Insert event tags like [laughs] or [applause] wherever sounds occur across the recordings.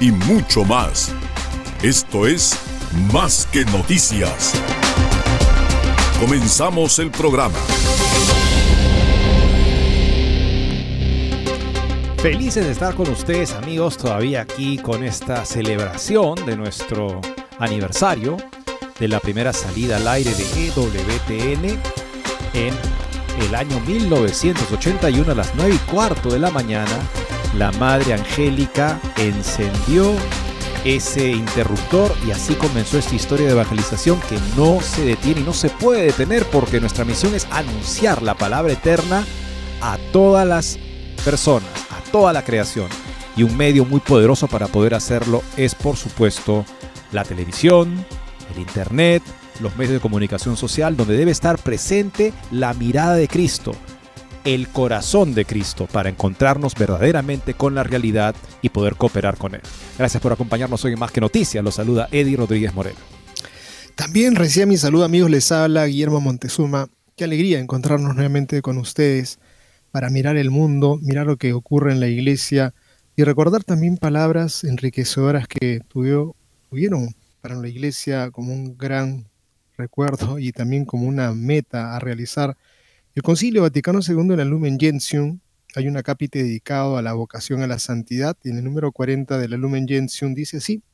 y mucho más. Esto es Más que noticias. Comenzamos el programa. Felices de estar con ustedes amigos todavía aquí con esta celebración de nuestro aniversario de la primera salida al aire de EWTN en el año 1981 a las 9 y cuarto de la mañana. La Madre Angélica encendió ese interruptor y así comenzó esta historia de evangelización que no se detiene y no se puede detener porque nuestra misión es anunciar la palabra eterna a todas las personas, a toda la creación. Y un medio muy poderoso para poder hacerlo es por supuesto la televisión, el internet, los medios de comunicación social, donde debe estar presente la mirada de Cristo, el corazón de Cristo, para encontrarnos verdaderamente con la realidad y poder cooperar con Él. Gracias por acompañarnos hoy en Más que Noticias. Los saluda Eddie Rodríguez Moreno. También recién mi saludo amigos, les habla Guillermo Montezuma. Qué alegría encontrarnos nuevamente con ustedes para mirar el mundo, mirar lo que ocurre en la iglesia y recordar también palabras enriquecedoras que tuvieron para la iglesia como un gran recuerdo y también como una meta a realizar. El Concilio Vaticano II en el Lumen Gentium hay un acápite dedicado a la vocación a la santidad y en el número 40 del Lumen Gentium dice así: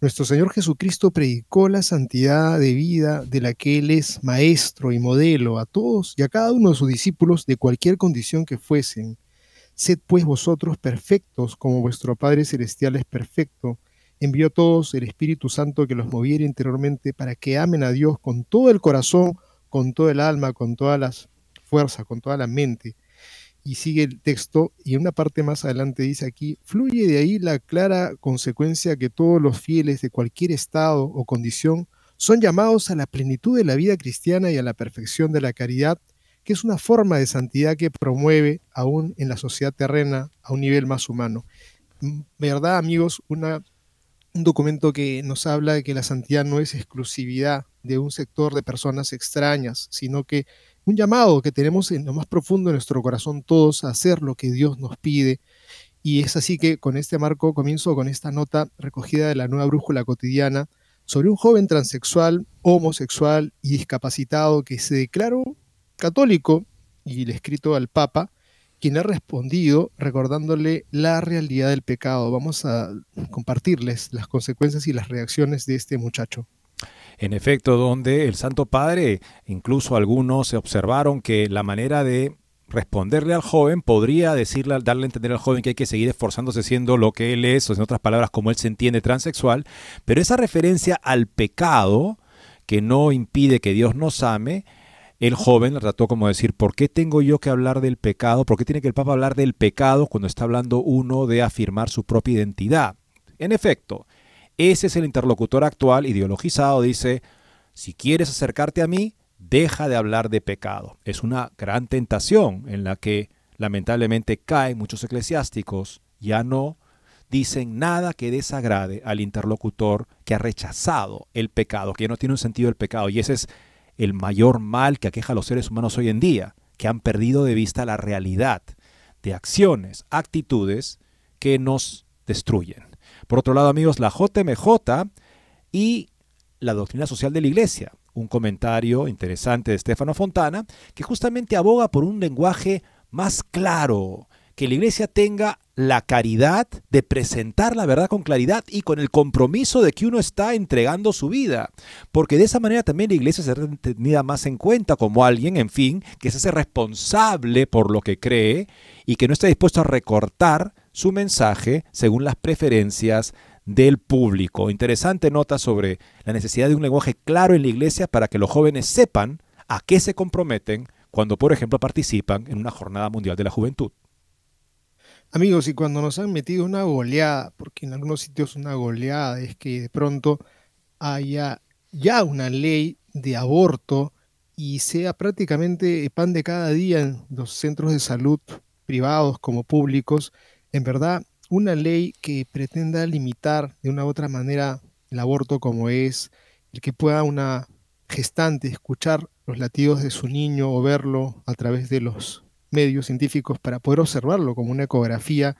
Nuestro Señor Jesucristo predicó la santidad de vida de la que Él es maestro y modelo a todos y a cada uno de sus discípulos de cualquier condición que fuesen. Sed pues vosotros perfectos como vuestro Padre Celestial es perfecto. Envió a todos el Espíritu Santo que los moviera interiormente para que amen a Dios con todo el corazón, con todo el alma, con todas las fuerzas, con toda la mente. Y sigue el texto y una parte más adelante dice aquí, fluye de ahí la clara consecuencia que todos los fieles de cualquier estado o condición son llamados a la plenitud de la vida cristiana y a la perfección de la caridad, que es una forma de santidad que promueve aún en la sociedad terrena a un nivel más humano. ¿Verdad, amigos? Un documento que nos habla de que la santidad no es exclusividad de un sector de personas extrañas, sino que un llamado que tenemos en lo más profundo de nuestro corazón todos a hacer lo que Dios nos pide. Y es así que con este marco comienzo con esta nota recogida de la nueva brújula cotidiana sobre un joven transexual, homosexual y discapacitado que se declaró católico y le escrito al Papa, quien ha respondido recordándole la realidad del pecado. Vamos a compartirles las consecuencias y las reacciones de este muchacho. En efecto, donde el Santo Padre, incluso algunos se observaron que la manera de responderle al joven podría decirle, darle a entender al joven que hay que seguir esforzándose siendo lo que él es, o en otras palabras, como él se entiende transexual, pero esa referencia al pecado que no impide que Dios nos ame, el joven le trató como decir, ¿por qué tengo yo que hablar del pecado? ¿Por qué tiene que el Papa hablar del pecado cuando está hablando uno de afirmar su propia identidad? En efecto, ese es el interlocutor actual ideologizado, dice, si quieres acercarte a mí, deja de hablar de pecado. Es una gran tentación en la que lamentablemente caen muchos eclesiásticos, ya no dicen nada que desagrade al interlocutor que ha rechazado el pecado, que ya no tiene un sentido el pecado. Y ese es el mayor mal que aqueja a los seres humanos hoy en día, que han perdido de vista la realidad de acciones, actitudes que nos destruyen. Por otro lado, amigos, la JMJ y la doctrina social de la Iglesia, un comentario interesante de Stefano Fontana, que justamente aboga por un lenguaje más claro, que la iglesia tenga la caridad de presentar la verdad con claridad y con el compromiso de que uno está entregando su vida. Porque de esa manera también la iglesia será tenida más en cuenta como alguien, en fin, que se hace responsable por lo que cree y que no está dispuesto a recortar su mensaje según las preferencias del público. Interesante nota sobre la necesidad de un lenguaje claro en la iglesia para que los jóvenes sepan a qué se comprometen cuando, por ejemplo, participan en una jornada mundial de la juventud. Amigos, y cuando nos han metido una goleada, porque en algunos sitios una goleada es que de pronto haya ya una ley de aborto y sea prácticamente pan de cada día en los centros de salud privados como públicos, en verdad una ley que pretenda limitar de una u otra manera el aborto como es el que pueda una gestante escuchar los latidos de su niño o verlo a través de los medios científicos para poder observarlo como una ecografía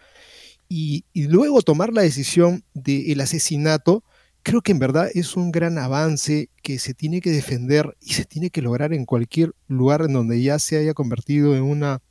y, luego tomar la decisión del asesinato, creo que en verdad es un gran avance que se tiene que defender y se tiene que lograr en cualquier lugar en donde ya se haya convertido en una,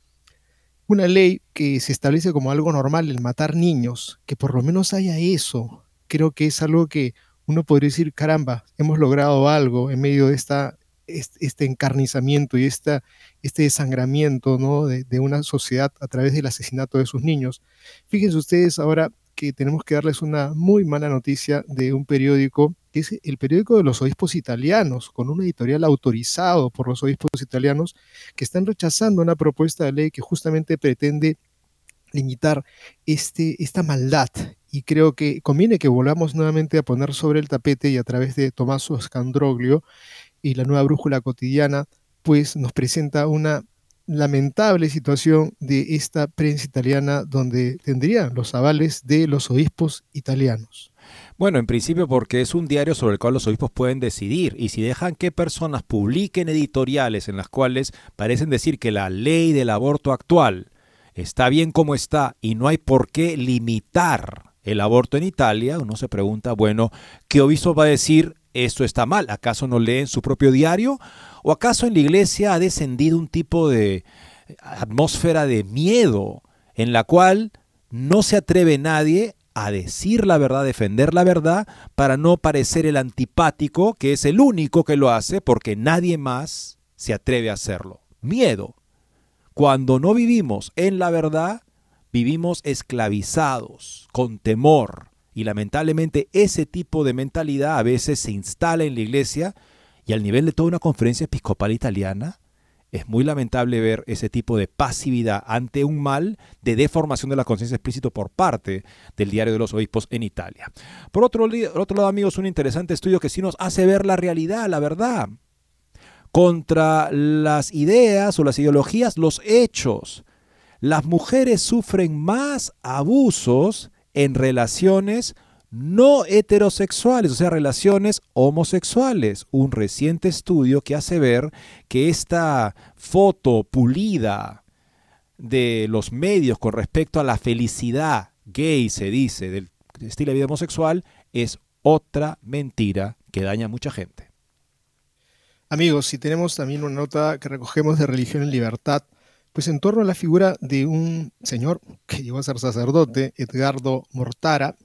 una ley que se establece como algo normal, el matar niños, que por lo menos haya eso. Creo que es algo que uno podría decir, caramba, hemos logrado algo en medio de esta este encarnizamiento y esta, este desangramiento ¿no? de, de, una sociedad a través del asesinato de sus niños. Fíjense ustedes ahora que tenemos que darles una muy mala noticia de un periódico, que es el periódico de los obispos italianos, con un editorial autorizado por los obispos italianos, que están rechazando una propuesta de ley que justamente pretende limitar este, esta maldad. Y creo que conviene que volvamos nuevamente a poner sobre el tapete y a través de Tommaso Scandroglio y la nueva brújula cotidiana, pues nos presenta una lamentable situación de esta prensa italiana donde tendría los avales de los obispos italianos. Bueno, en principio porque es un diario sobre el cual los obispos pueden decidir y si dejan que personas publiquen editoriales en las cuales parecen decir que la ley del aborto actual está bien como está y no hay por qué limitar el aborto en Italia, uno se pregunta, bueno, ¿qué obispo va a decir esto está mal. ¿Acaso no leen su propio diario? ¿O acaso en la iglesia ha descendido un tipo de atmósfera de miedo en la cual no se atreve nadie a decir la verdad, defender la verdad, para no parecer el antipático, que es el único que lo hace, porque nadie más se atreve a hacerlo. Miedo. Cuando no vivimos en la verdad, vivimos esclavizados, con temor, y lamentablemente ese tipo de mentalidad a veces se instala en la iglesia y al nivel de toda una conferencia episcopal italiana, es muy lamentable ver ese tipo de pasividad ante un mal de deformación de la conciencia explícito por parte del Diario de los Obispos en Italia. Por otro, otro lado, amigos, un interesante estudio que sí nos hace ver la realidad, la verdad, contra las ideas o las ideologías, los hechos. Las mujeres sufren más abusos en relaciones no heterosexuales, o sea, relaciones homosexuales. Un reciente estudio que hace ver que esta foto pulida de los medios con respecto a la felicidad gay, se dice, del estilo de vida homosexual, es otra mentira que daña a mucha gente. Amigos, si tenemos también una nota que recogemos de Religión en Libertad, pues en torno a la figura de un señor que llegó a ser sacerdote, Edgardo Mortara,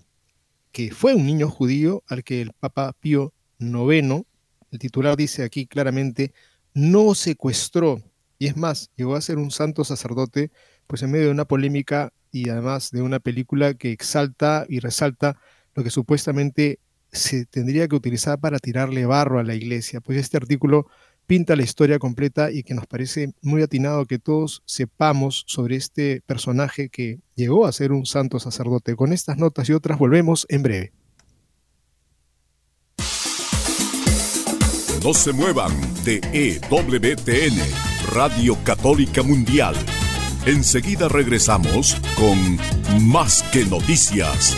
que fue un niño judío al que el Papa Pío IX, el titular dice aquí claramente, no secuestró, y es más, llegó a ser un santo sacerdote, pues en medio de una polémica y además de una película que exalta y resalta lo que supuestamente se tendría que utilizar para tirarle barro a la iglesia. Pues este artículo pinta la historia completa y que nos parece muy atinado que todos sepamos sobre este personaje que llegó a ser un santo sacerdote. Con estas notas y otras volvemos en breve. No se muevan de EWTN, Radio Católica Mundial. Enseguida regresamos con Más que Noticias.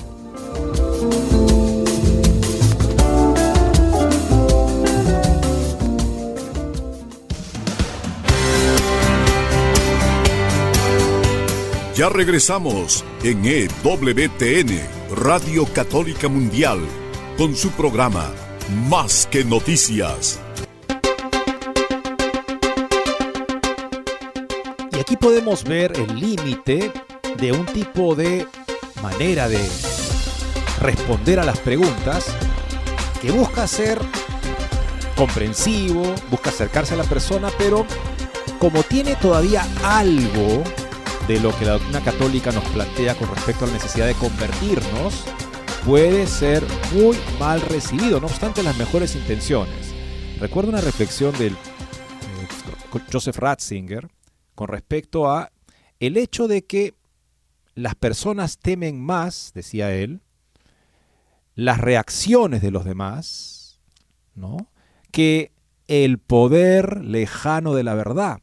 Ya regresamos en EWTN, Radio Católica Mundial, con su programa Más que Noticias. Y aquí podemos ver el límite de un tipo de manera de responder a las preguntas que busca ser comprensivo, busca acercarse a la persona, pero como tiene todavía algo de lo que la doctrina católica nos plantea con respecto a la necesidad de convertirnos, puede ser muy mal recibido, no obstante las mejores intenciones. Recuerdo una reflexión del eh, Joseph Ratzinger con respecto a el hecho de que las personas temen más, decía él, las reacciones de los demás, ¿no? que el poder lejano de la verdad.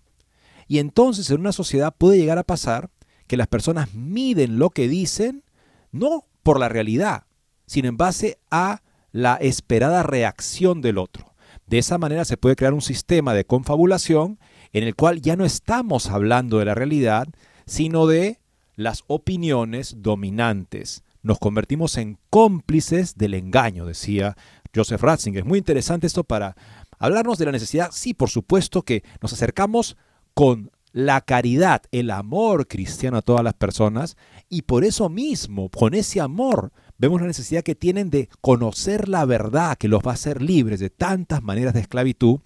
Y entonces en una sociedad puede llegar a pasar que las personas miden lo que dicen no por la realidad, sino en base a la esperada reacción del otro. De esa manera se puede crear un sistema de confabulación en el cual ya no estamos hablando de la realidad, sino de las opiniones dominantes. Nos convertimos en cómplices del engaño, decía Joseph Ratzinger. Es muy interesante esto para hablarnos de la necesidad, sí, por supuesto que nos acercamos con la caridad, el amor cristiano a todas las personas y por eso mismo, con ese amor, vemos la necesidad que tienen de conocer la verdad que los va a hacer libres de tantas maneras de esclavitud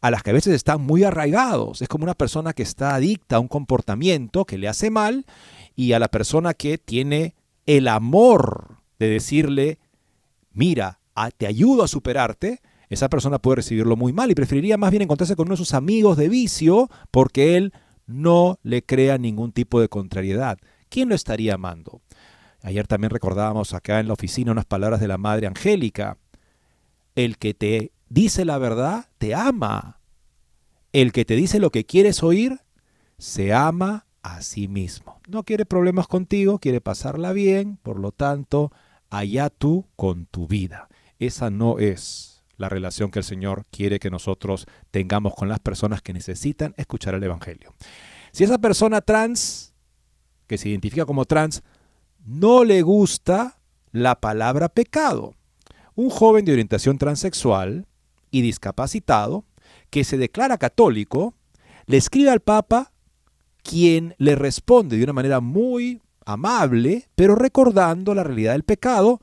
a las que a veces están muy arraigados. Es como una persona que está adicta a un comportamiento que le hace mal y a la persona que tiene el amor de decirle, mira, te ayudo a superarte, esa persona puede recibirlo muy mal y preferiría más bien encontrarse con uno de sus amigos de vicio porque él no le crea ningún tipo de contrariedad. ¿Quién lo estaría amando? Ayer también recordábamos acá en la oficina unas palabras de la Madre Angélica. El que te dice la verdad, te ama. El que te dice lo que quieres oír, se ama a sí mismo. No quiere problemas contigo, quiere pasarla bien, por lo tanto, allá tú con tu vida. Esa no es la relación que el Señor quiere que nosotros tengamos con las personas que necesitan escuchar el Evangelio. Si esa persona trans, que se identifica como trans, no le gusta la palabra pecado, un joven de orientación transexual y discapacitado, que se declara católico, le escribe al Papa, quien le responde de una manera muy amable, pero recordando la realidad del pecado,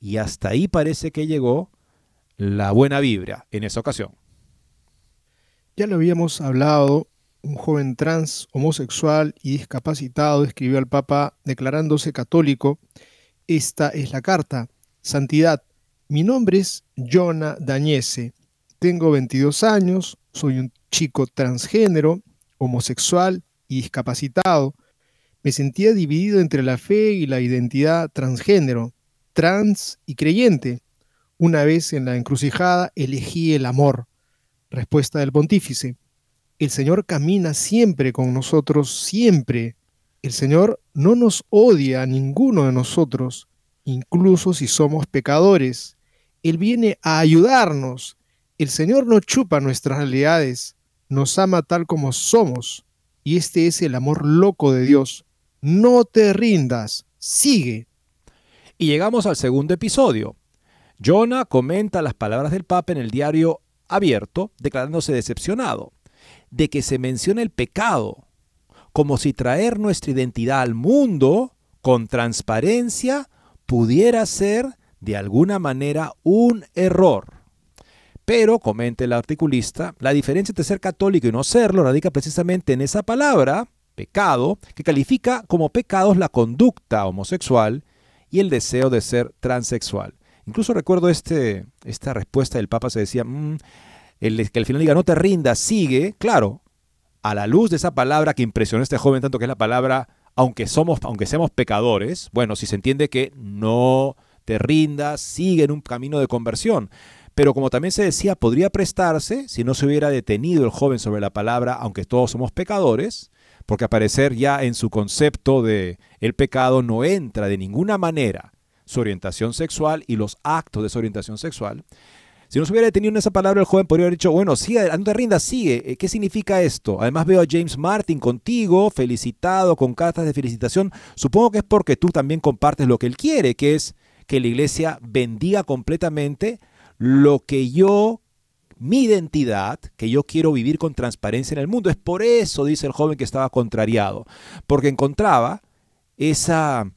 y hasta ahí parece que llegó la buena vibra en esa ocasión. Ya lo habíamos hablado, un joven trans, homosexual y discapacitado escribió al Papa declarándose católico. Esta es la carta. Santidad, mi nombre es Jonah Dañese. Tengo 22 años, soy un chico transgénero, homosexual y discapacitado. Me sentía dividido entre la fe y la identidad transgénero, trans y creyente. Una vez en la encrucijada elegí el amor. Respuesta del pontífice. El Señor camina siempre con nosotros, siempre. El Señor no nos odia a ninguno de nosotros, incluso si somos pecadores. Él viene a ayudarnos. El Señor no chupa nuestras realidades, nos ama tal como somos. Y este es el amor loco de Dios. No te rindas, sigue. Y llegamos al segundo episodio, Jonah comenta las palabras del Papa en el diario abierto, declarándose decepcionado de que se mencione el pecado, como si traer nuestra identidad al mundo con transparencia pudiera ser de alguna manera un error. Pero, comenta el articulista, la diferencia entre ser católico y no serlo radica precisamente en esa palabra, pecado, que califica como pecados la conducta homosexual y el deseo de ser transexual. Incluso recuerdo este, esta respuesta del Papa, se decía, mm, el que al final diga, no te rindas, sigue, claro, a la luz de esa palabra que impresionó a este joven tanto que es la palabra, aunque somos, aunque seamos pecadores, bueno, si se entiende que no te rindas, sigue en un camino de conversión. Pero como también se decía, podría prestarse, si no se hubiera detenido el joven sobre la palabra, aunque todos somos pecadores, porque aparecer ya en su concepto de el pecado no entra de ninguna manera su orientación sexual y los actos de su orientación sexual. Si no se hubiera detenido en esa palabra, el joven podría haber dicho, bueno, sigue, no te rindas, sigue. Eh, ¿Qué significa esto? Además veo a James Martin contigo, felicitado, con cartas de felicitación. Supongo que es porque tú también compartes lo que él quiere, que es que la iglesia bendiga completamente lo que yo, mi identidad, que yo quiero vivir con transparencia en el mundo. Es por eso, dice el joven, que estaba contrariado, porque encontraba esa,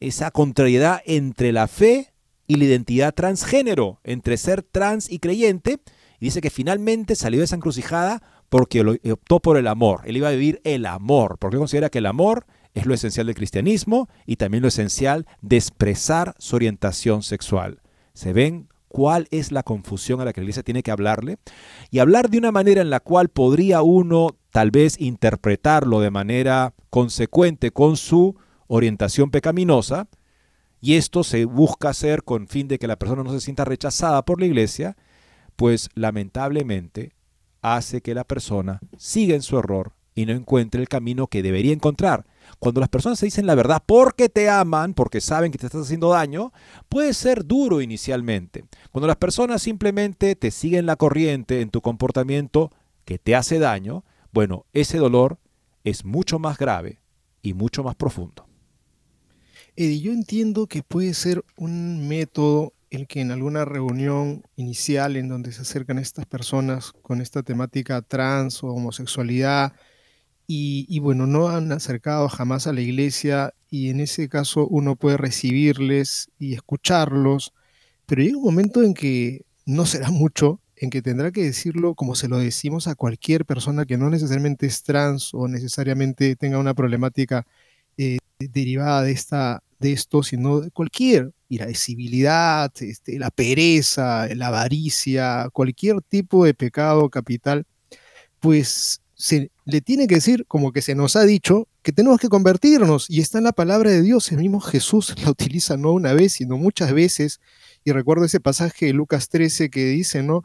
esa contrariedad entre la fe y la identidad transgénero, entre ser trans y creyente. Y dice que finalmente salió de esa encrucijada porque optó por el amor. Él iba a vivir el amor, porque considera que el amor es lo esencial del cristianismo y también lo esencial de expresar su orientación sexual. Se ven cuál es la confusión a la que la iglesia tiene que hablarle y hablar de una manera en la cual podría uno tal vez interpretarlo de manera consecuente con su orientación pecaminosa, y esto se busca hacer con fin de que la persona no se sienta rechazada por la iglesia, pues lamentablemente hace que la persona siga en su error y no encuentre el camino que debería encontrar. Cuando las personas se dicen la verdad porque te aman, porque saben que te estás haciendo daño, puede ser duro inicialmente. Cuando las personas simplemente te siguen la corriente en tu comportamiento que te hace daño, bueno, ese dolor es mucho más grave y mucho más profundo. Eddie, yo entiendo que puede ser un método el que en alguna reunión inicial en donde se acercan estas personas con esta temática trans o homosexualidad, y, bueno, no han acercado jamás a la iglesia y en ese caso uno puede recibirles y escucharlos, pero llega un momento en que no será [laughs] mucho, en que tendrá que decirlo como se lo decimos a cualquier persona que no necesariamente es trans o necesariamente tenga una problemática eh, derivada de, esta, de esto, sino de cualquier irascibilidad, este, la pereza, la avaricia, cualquier tipo de pecado capital, pues se le tiene que decir, como que se nos ha dicho, que tenemos que convertirnos. Y está en la palabra de Dios. El mismo Jesús [laughs] la utiliza no una vez, sino muchas veces. Y recuerdo ese pasaje de Lucas 13 que dice, ¿no?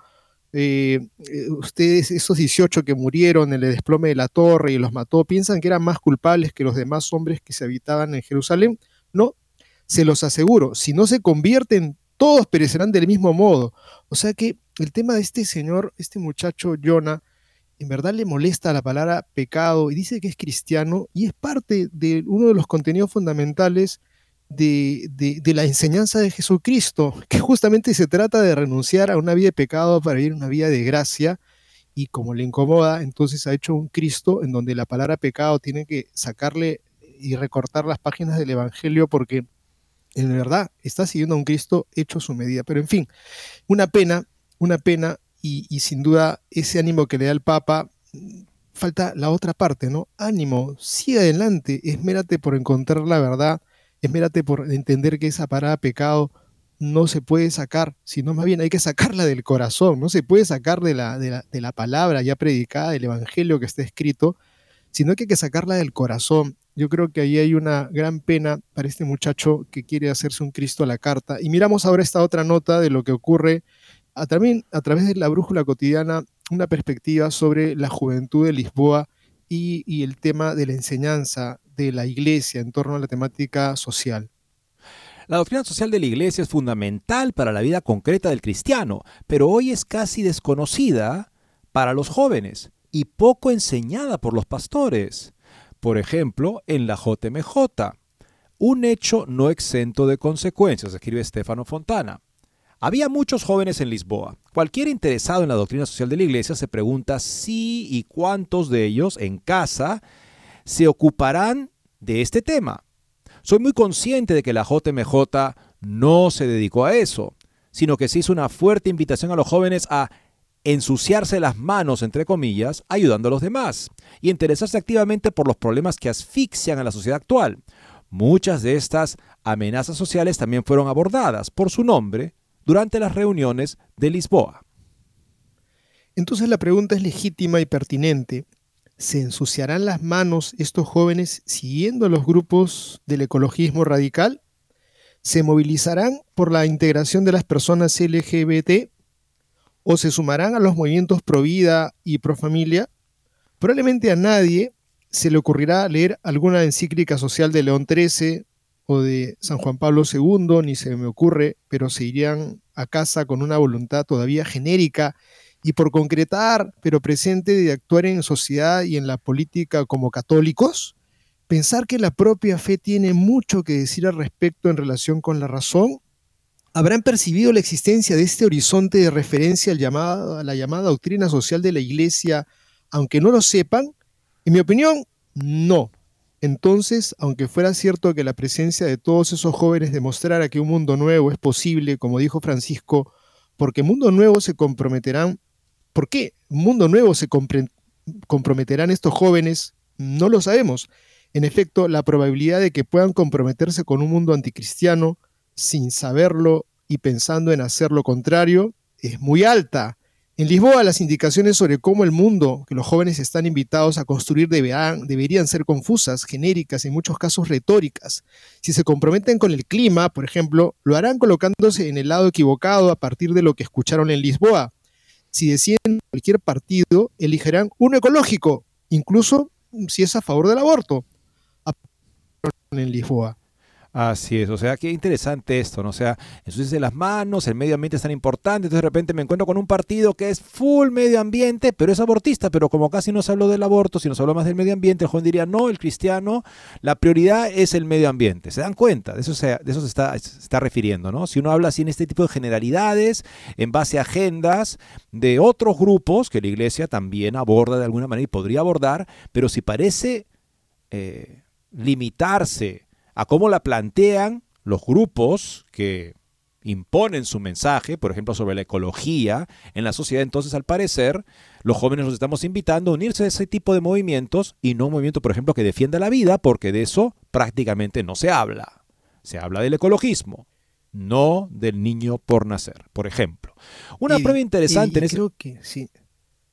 Eh, eh, ustedes, esos 18 que murieron en el desplome de la torre y los mató, piensan que eran más culpables que los demás hombres que se habitaban en Jerusalén. No, se los aseguro, si no se convierten, todos perecerán del mismo modo. O sea que el tema de este señor, este muchacho Jonah, en verdad le molesta la palabra pecado y dice que es cristiano y es parte de uno de los contenidos fundamentales de, la enseñanza de Jesucristo, que justamente se trata de renunciar a una vida de pecado para vivir una vida de gracia y como le incomoda, entonces ha hecho un Cristo en donde la palabra pecado tiene que sacarle y recortar las páginas del Evangelio porque en verdad está siguiendo a un Cristo hecho su medida. Pero en fin, una pena, una pena y, sin duda ese ánimo que le da el Papa, falta la otra parte, ¿no? Ánimo, sigue adelante, esmérate por encontrar la verdad, esmérate por entender que esa parada pecado no se puede sacar, sino más bien hay que sacarla del corazón, no se puede sacar de la, de la, de la palabra ya predicada, del evangelio que está escrito, sino que hay que sacarla del corazón. Yo creo que ahí hay una gran pena para este muchacho que quiere hacerse un Cristo a la carta. Y miramos ahora esta otra nota de lo que ocurre a, también a través de la brújula cotidiana una perspectiva sobre la juventud de Lisboa y, el tema de la enseñanza de la iglesia en torno a la temática social. La doctrina social de la iglesia es fundamental para la vida concreta del cristiano, pero hoy es casi desconocida para los jóvenes y poco enseñada por los pastores. Por ejemplo, en la JMJ. Un hecho no exento de consecuencias, escribe Stefano Fontana. Había muchos jóvenes en Lisboa. Cualquier interesado en la doctrina social de la iglesia se pregunta si y cuántos de ellos en casa se ocuparán de este tema. Soy muy consciente de que la JMJ no se dedicó a eso, sino que se hizo una fuerte invitación a los jóvenes a ensuciarse las manos, entre comillas, ayudando a los demás y interesarse activamente por los problemas que asfixian a la sociedad actual. Muchas de estas amenazas sociales también fueron abordadas por su nombre durante las reuniones de Lisboa. Entonces la pregunta es legítima y pertinente. se ensuciarán las manos estos jóvenes siguiendo los grupos del ecologismo radical? ¿Se movilizarán por la integración de las personas LGBT? ¿O se sumarán a los movimientos pro vida y pro familia? Probablemente a nadie se le ocurrirá leer alguna encíclica social de León XIII o de San Juan Pablo II, ni se me ocurre, pero se irían a casa con una voluntad todavía genérica y por concretar, pero presente de actuar en sociedad y en la política como católicos, pensar que la propia fe tiene mucho que decir al respecto en relación con la razón, habrán percibido la existencia de este horizonte de referencia al llamado, a la llamada doctrina social de la Iglesia, aunque no lo sepan, en mi opinión, no. Entonces, aunque fuera cierto que la presencia de todos esos jóvenes demostrara que un mundo nuevo es posible, como dijo Francisco, porque mundo nuevo se comprometerán ¿Por qué mundo nuevo se comprometerán estos jóvenes? No lo sabemos. En efecto, la probabilidad de que puedan comprometerse con un mundo anticristiano sin saberlo y pensando en hacer lo contrario es muy alta. En Lisboa las indicaciones sobre cómo el mundo que los jóvenes están invitados a construir deberían ser confusas, genéricas, en muchos casos retóricas. Si se comprometen con el clima, por ejemplo, lo harán colocándose en el lado equivocado a partir de lo que escucharon en Lisboa si deciden cualquier partido, elegirán uno ecológico, incluso si es a favor del aborto. En Lisboa. Así es, o sea, qué interesante esto, ¿no? O sea, de las manos, el medio ambiente es tan importante, entonces de repente me encuentro con un partido que es full medio ambiente, pero es abortista, pero como casi no se habló del aborto, sino se habló más del medio ambiente, el joven diría, no, el cristiano, la prioridad es el medio ambiente. ¿Se dan cuenta? De eso se, de eso se está, está refiriendo, ¿no? Si uno habla así en este tipo de generalidades, en base a agendas de otros grupos que la iglesia también aborda de alguna manera y podría abordar, pero si parece eh, limitarse, a cómo la plantean los grupos que imponen su mensaje, por ejemplo, sobre la ecología en la sociedad, entonces al parecer los jóvenes nos estamos invitando a unirse a ese tipo de movimientos y no un movimiento, por ejemplo, que defienda la vida, porque de eso prácticamente no se habla. Se habla del ecologismo, no del niño por nacer, por ejemplo. Una prueba interesante en ese... Creo que sí.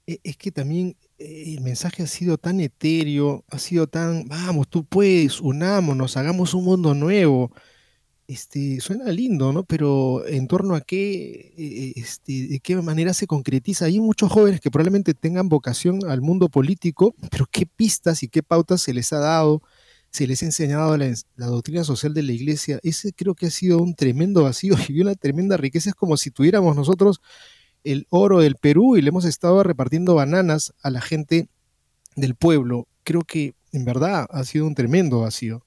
E, es que también el mensaje ha sido tan etéreo, ha sido tan, vamos, tú puedes, unámonos, hagamos un mundo nuevo. Este, suena lindo, ¿no? Pero en torno a qué, eh, este, de qué manera se concretiza. Hay muchos jóvenes que probablemente tengan vocación al mundo político, pero qué pistas y qué pautas se les ha dado, se les ha enseñado la, la doctrina social de la iglesia. Ese creo que ha sido un tremendo vacío [laughs] y una tremenda riqueza. Es como si tuviéramos nosotros el oro del Perú y le hemos estado repartiendo bananas a la gente del pueblo. Creo que en verdad ha sido un tremendo vacío.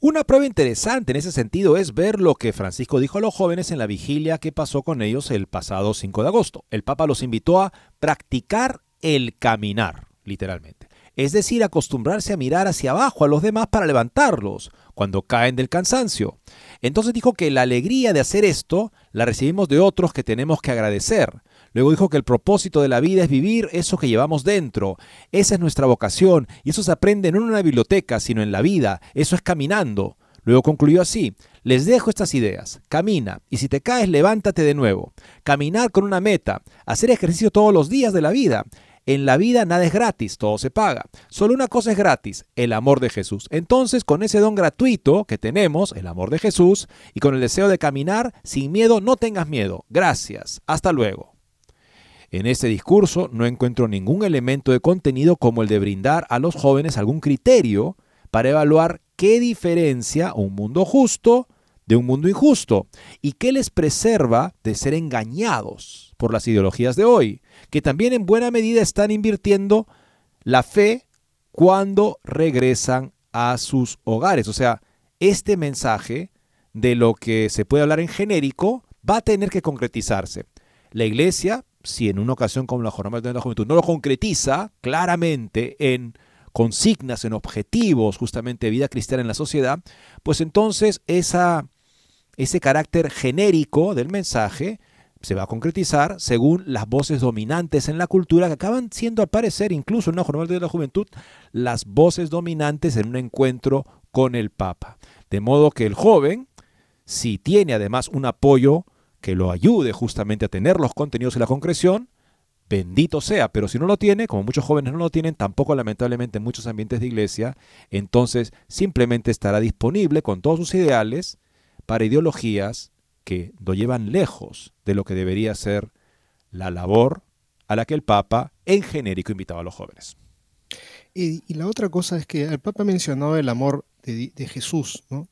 Una prueba interesante en ese sentido es ver lo que Francisco dijo a los jóvenes en la vigilia que pasó con ellos el pasado 5 de agosto. El Papa los invitó a practicar el caminar, literalmente. Es decir, acostumbrarse a mirar hacia abajo a los demás para levantarlos cuando caen del cansancio. Entonces dijo que la alegría de hacer esto la recibimos de otros que tenemos que agradecer. Luego dijo que el propósito de la vida es vivir eso que llevamos dentro. Esa es nuestra vocación y eso se aprende no en una biblioteca, sino en la vida. Eso es caminando. Luego concluyó así, les dejo estas ideas. Camina y si te caes, levántate de nuevo. Caminar con una meta. Hacer ejercicio todos los días de la vida. En la vida nada es gratis, todo se paga. Solo una cosa es gratis, el amor de Jesús. Entonces, con ese don gratuito que tenemos, el amor de Jesús, y con el deseo de caminar sin miedo, no tengas miedo. Gracias. Hasta luego. En este discurso no encuentro ningún elemento de contenido como el de brindar a los jóvenes algún criterio para evaluar qué diferencia un mundo justo de un mundo injusto y qué les preserva de ser engañados por las ideologías de hoy que también en buena medida están invirtiendo la fe cuando regresan a sus hogares. O sea, este mensaje de lo que se puede hablar en genérico va a tener que concretizarse. La iglesia, si en una ocasión como la Jornada de la Juventud no lo concretiza claramente en consignas, en objetivos justamente de vida cristiana en la sociedad, pues entonces esa, ese carácter genérico del mensaje se va a concretizar según las voces dominantes en la cultura que acaban siendo al parecer incluso en una jornada de la juventud las voces dominantes en un encuentro con el Papa. De modo que el joven, si tiene además un apoyo que lo ayude justamente a tener los contenidos y la concreción, bendito sea, pero si no lo tiene, como muchos jóvenes no lo tienen, tampoco lamentablemente en muchos ambientes de iglesia, entonces simplemente estará disponible con todos sus ideales para ideologías que lo llevan lejos de lo que debería ser la labor a la que el Papa en genérico invitaba a los jóvenes. Y, la otra cosa es que el Papa mencionó el amor de, Jesús, ¿no?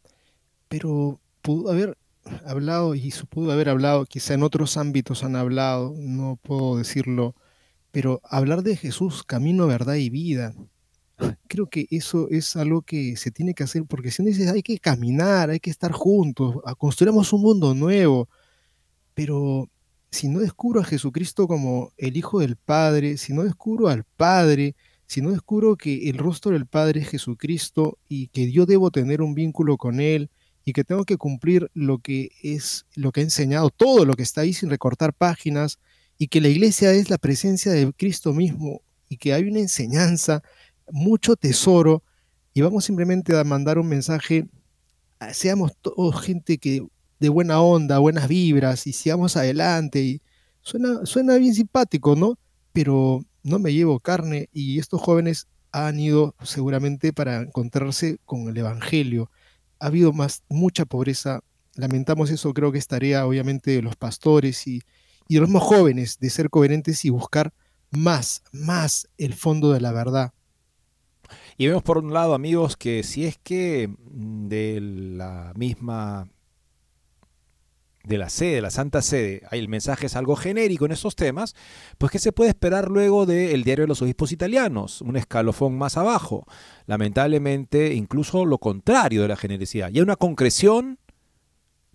Pero pudo haber hablado y pudo haber hablado, quizá en otros ámbitos han hablado, no puedo decirlo, pero hablar de Jesús, camino, verdad y vida, creo que eso es algo que se tiene que hacer, porque si uno dice, hay que caminar, hay que estar juntos, construyamos un mundo nuevo, pero si no descubro a Jesucristo como el Hijo del Padre, si no descubro al Padre, si no descubro que el rostro del Padre es Jesucristo y que yo debo tener un vínculo con Él, y que tengo que cumplir lo que es lo que ha enseñado, todo lo que está ahí sin recortar páginas, y que la iglesia es la presencia de Cristo mismo, y que hay una enseñanza, mucho tesoro, y vamos simplemente a mandar un mensaje, seamos todos gente que de buena onda, buenas vibras, y sigamos adelante, y suena, suena bien simpático, ¿no? Pero no me llevo carne, y estos jóvenes han ido seguramente para encontrarse con el Evangelio ha habido más, mucha pobreza. Lamentamos eso, creo que es tarea obviamente de los pastores y, y de los más jóvenes de ser coherentes y buscar más, más el fondo de la verdad. Y vemos por un lado, amigos, que si es que mm, de la misma de la sede, de la Santa Sede, el mensaje es algo genérico en esos temas, pues ¿qué se puede esperar luego del Diario de los Obispos Italianos? Un escalofón más abajo. Lamentablemente, incluso lo contrario de la generosidad. Y una concreción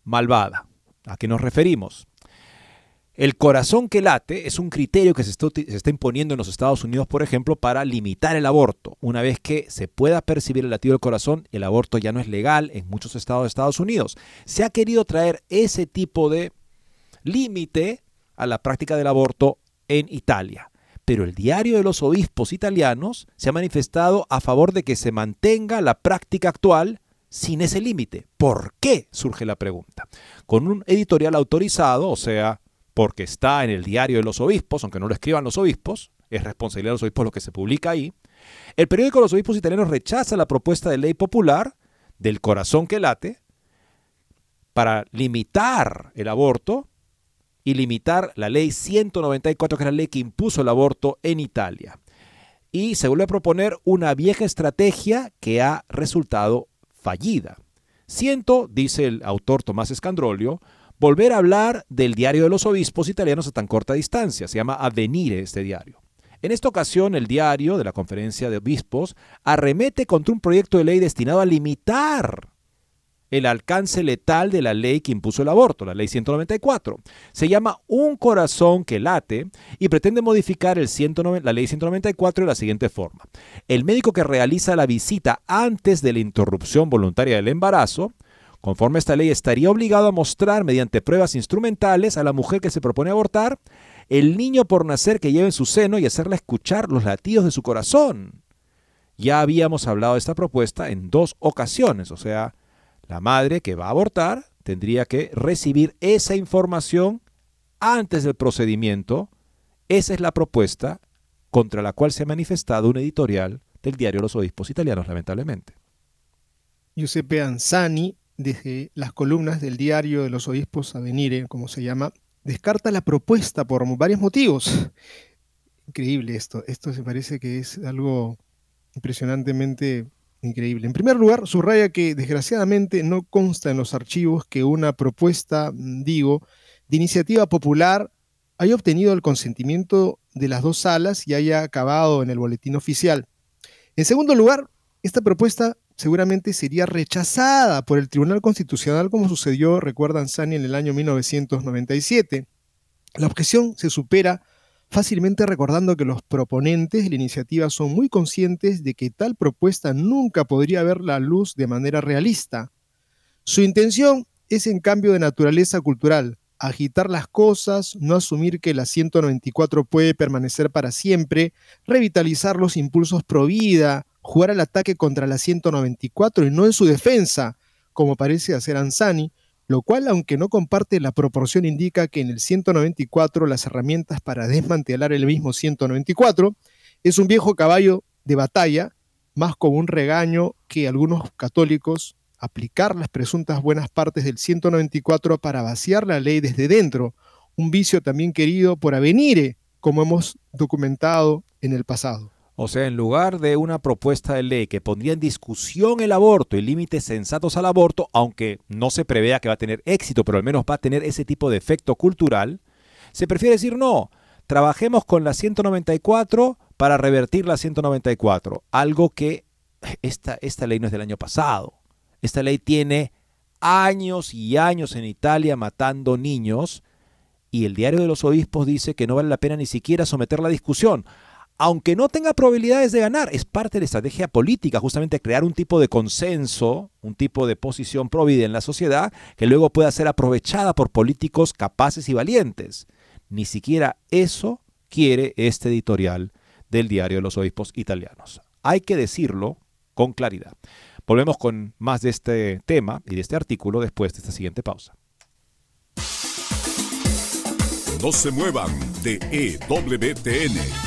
malvada. ¿A qué nos referimos? El corazón que late es un criterio que se está, imponiendo en los Estados Unidos, por ejemplo, para limitar el aborto. Una vez que se pueda percibir el latido del corazón, el aborto ya no es legal en muchos estados de Estados Unidos. Se ha querido traer ese tipo de límite a la práctica del aborto en Italia. Pero el diario de los obispos italianos se ha manifestado a favor de que se mantenga la práctica actual sin ese límite. ¿Por qué? Surge la pregunta. Con un editorial autorizado, o sea, porque está en el diario de los obispos, aunque no lo escriban los obispos, es responsabilidad de los obispos lo que se publica ahí. El periódico de los obispos italianos rechaza la propuesta de ley popular del corazón que late para limitar el aborto y limitar la ley 194, que es la ley que impuso el aborto en Italia. Y se vuelve a proponer una vieja estrategia que ha resultado fallida. Siento, dice el autor Tomás Escandrolio, volver a hablar del diario de los obispos italianos a tan corta distancia. Se llama Avenire este diario. En esta ocasión, el diario de la Conferencia de Obispos arremete contra un proyecto de ley destinado a limitar el alcance letal de la ley que impuso el aborto, la ley 194. Se llama Un corazón que late y pretende modificar el la ley 194 de la siguiente forma. El médico que realiza la visita antes de la interrupción voluntaria del embarazo Conforme a esta ley, estaría obligado a mostrar mediante pruebas instrumentales a la mujer que se propone abortar el niño por nacer que lleva en su seno y hacerla escuchar los latidos de su corazón. Ya habíamos hablado de esta propuesta en dos ocasiones, o sea, la madre que va a abortar tendría que recibir esa información antes del procedimiento. Esa es la propuesta contra la cual se ha manifestado un editorial del diario Los Obispos Italianos, lamentablemente. Giuseppe Anzani desde las columnas del diario de los obispos Avenire, como se llama, descarta la propuesta por varios motivos. Increíble esto, esto se parece que es algo impresionantemente increíble. En primer lugar, subraya que desgraciadamente no consta en los archivos que una propuesta, mm, digo, de iniciativa popular haya obtenido el consentimiento de las dos salas y haya acabado en el boletín oficial. En segundo lugar, esta propuesta seguramente sería rechazada por el Tribunal Constitucional como sucedió, recuerdan Sani, en el año 1997. La objeción se supera fácilmente recordando que los proponentes de la iniciativa son muy conscientes de que tal propuesta nunca podría ver la luz de manera realista. Su intención es en cambio de naturaleza cultural, agitar las cosas, no asumir que la 194 puede permanecer para siempre, revitalizar los impulsos pro vida, jugar al ataque contra la 194 y no en su defensa, como parece hacer Ansani, lo cual, aunque no comparte la proporción, indica que en el 194 las herramientas para desmantelar el mismo 194 es un viejo caballo de batalla, más como un regaño que algunos católicos aplicar las presuntas buenas partes del 194 para vaciar la ley desde dentro, un vicio también querido por Avenire, como hemos documentado en el pasado. O sea, en lugar de una propuesta de ley que pondría en discusión el aborto y límites sensatos al aborto, aunque no se prevea que va a tener éxito, pero al menos va a tener ese tipo de efecto cultural, se prefiere decir no, trabajemos con la 194 para revertir la 194, algo que esta, esta ley no es del año pasado. Esta ley tiene años y años en Italia matando niños y el diario de los obispos dice que no vale la pena ni siquiera someterla a discusión aunque no tenga probabilidades de ganar, es parte de la estrategia política, justamente crear un tipo de consenso, un tipo de posición provide en la sociedad que luego pueda ser aprovechada por políticos capaces y valientes. Ni siquiera eso quiere este editorial del diario de los obispos italianos. Hay que decirlo con claridad. Volvemos con más de este tema y de este artículo después de esta siguiente pausa. No se muevan de EWTN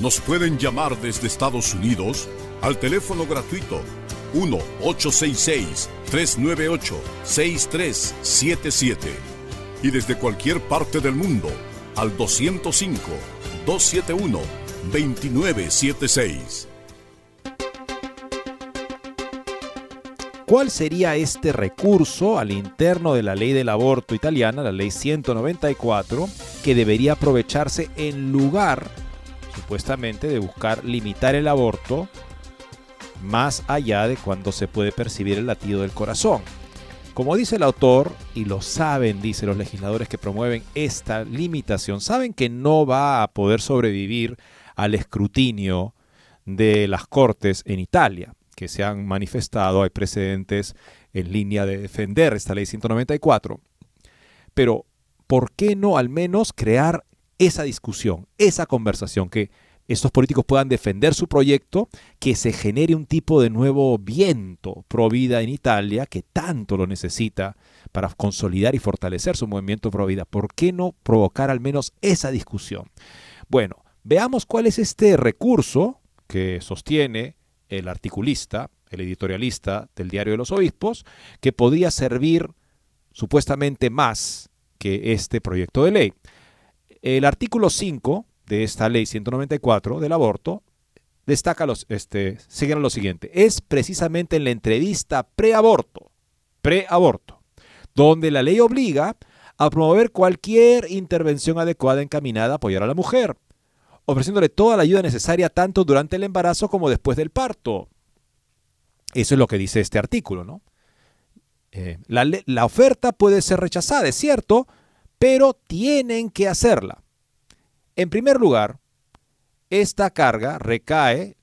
nos pueden llamar desde Estados Unidos al teléfono gratuito 1-866-398-6377 y desde cualquier parte del mundo al 205-271-2976. ¿Cuál sería este recurso al interno de la ley del aborto italiana, la ley 194, que debería aprovecharse en lugar supuestamente de buscar limitar el aborto más allá de cuando se puede percibir el latido del corazón. Como dice el autor, y lo saben, dice los legisladores que promueven esta limitación, saben que no va a poder sobrevivir al escrutinio de las cortes en Italia, que se han manifestado, hay precedentes en línea de defender esta ley 194. Pero, ¿por qué no al menos crear esa discusión, esa conversación, que estos políticos puedan defender su proyecto, que se genere un tipo de nuevo viento pro vida en Italia que tanto lo necesita para consolidar y fortalecer su movimiento pro vida. ¿Por qué no provocar al menos esa discusión? Bueno, veamos cuál es este recurso que sostiene el articulista, el editorialista del Diario de los Obispos, que podría servir supuestamente más que este proyecto de ley. El artículo 5 de esta ley 194 del aborto destaca los, este, lo siguiente. Es precisamente en la entrevista preaborto, preaborto, donde la ley obliga a promover cualquier intervención adecuada encaminada a apoyar a la mujer, ofreciéndole toda la ayuda necesaria tanto durante el embarazo como después del parto. Eso es lo que dice este artículo, ¿no? Eh, la, la oferta puede ser rechazada, es cierto, pero tienen que hacerla. En primer lugar, esta carga recae,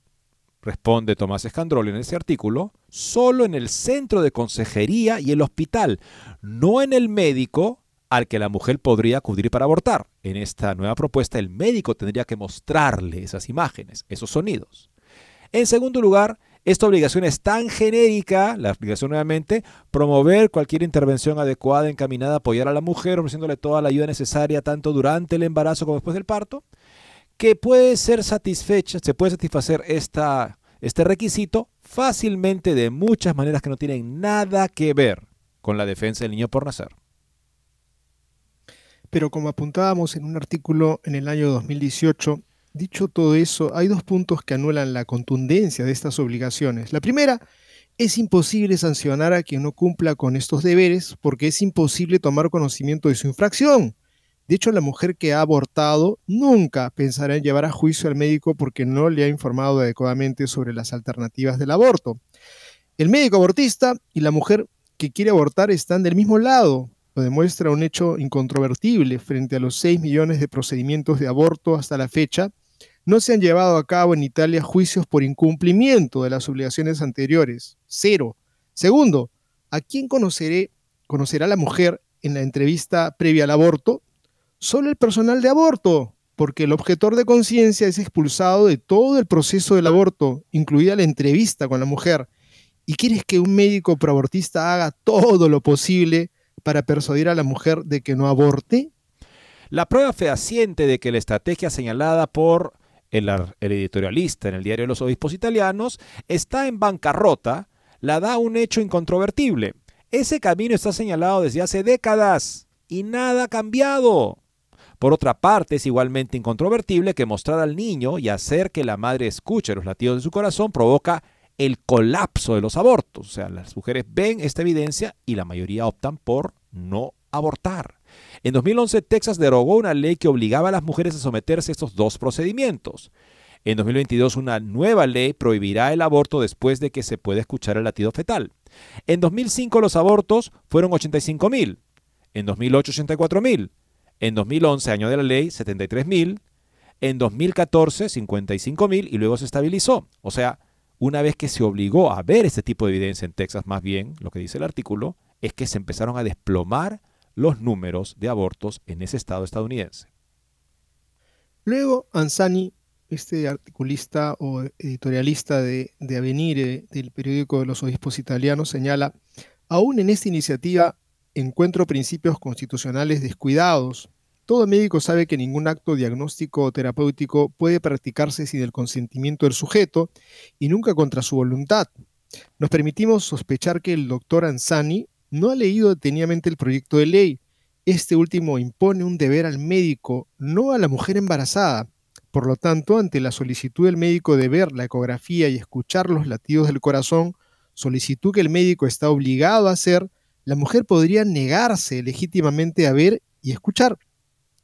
responde Tomás Escandrol en ese artículo, solo en el centro de consejería y el hospital, no en el médico al que la mujer podría acudir para abortar. En esta nueva propuesta, el médico tendría que mostrarle esas imágenes, esos sonidos. En segundo lugar, esta obligación es tan genérica, la obligación nuevamente, promover cualquier intervención adecuada encaminada a apoyar a la mujer, ofreciéndole toda la ayuda necesaria tanto durante el embarazo como después del parto, que puede ser satisfecha, se puede satisfacer esta, este requisito fácilmente de muchas maneras que no tienen nada que ver con la defensa del niño por nacer. Pero como apuntábamos en un artículo en el año 2018, Dicho todo eso, hay dos puntos que anulan la contundencia de estas obligaciones. La primera, es imposible sancionar a quien no cumpla con estos deberes porque es imposible tomar conocimiento de su infracción. De hecho, la mujer que ha abortado nunca pensará en llevar a juicio al médico porque no le ha informado adecuadamente sobre las alternativas del aborto. El médico abortista y la mujer que quiere abortar están del mismo lado, lo demuestra un hecho incontrovertible frente a los 6 millones de procedimientos de aborto hasta la fecha no se han llevado a cabo en Italia juicios por incumplimiento de las obligaciones anteriores. Cero. Segundo, ¿a quién conoceré, conocerá la mujer en la entrevista previa al aborto? Solo el personal de aborto, porque el objetor de conciencia es expulsado de todo el proceso del aborto, incluida la entrevista con la mujer. ¿Y quieres que un médico proabortista haga todo lo posible para persuadir a la mujer de que no aborte? La prueba fehaciente de que la estrategia señalada por el, editorialista en el diario de los obispos italianos, está en bancarrota, la da un hecho incontrovertible. Ese camino está señalado desde hace décadas y nada ha cambiado. Por otra parte, es igualmente incontrovertible que mostrar al niño y hacer que la madre escuche los latidos de su corazón provoca el colapso de los abortos. O sea, las mujeres ven esta evidencia y la mayoría optan por no abortar. En 2011, Texas derogó una ley que obligaba a las mujeres a someterse a estos dos procedimientos. En 2022, una nueva ley prohibirá el aborto después de que se pueda escuchar el latido fetal. En 2005 los abortos fueron 85 mil. En 2008, 84 mil. En 2011, año de la ley, 73 mil. En 2014, 55 mil y luego se estabilizó. O sea, una vez que se obligó a ver este tipo de evidencia en Texas, más bien, lo que dice el artículo, es que se empezaron a desplomar los números de abortos en ese estado estadounidense. Luego, Ansani, este articulista o editorialista de, de Avenir, eh, del periódico de los obispos italianos, señala, aún en esta iniciativa encuentro principios constitucionales descuidados. Todo médico sabe que ningún acto diagnóstico o terapéutico puede practicarse sin el consentimiento del sujeto y nunca contra su voluntad. Nos permitimos sospechar que el doctor Ansani no ha leído detenidamente el proyecto de ley. Este último impone un deber al médico, no a la mujer embarazada. Por lo tanto, ante la solicitud del médico de ver la ecografía y escuchar los latidos del corazón, solicitud que el médico está obligado a hacer, la mujer podría negarse legítimamente a ver y escuchar.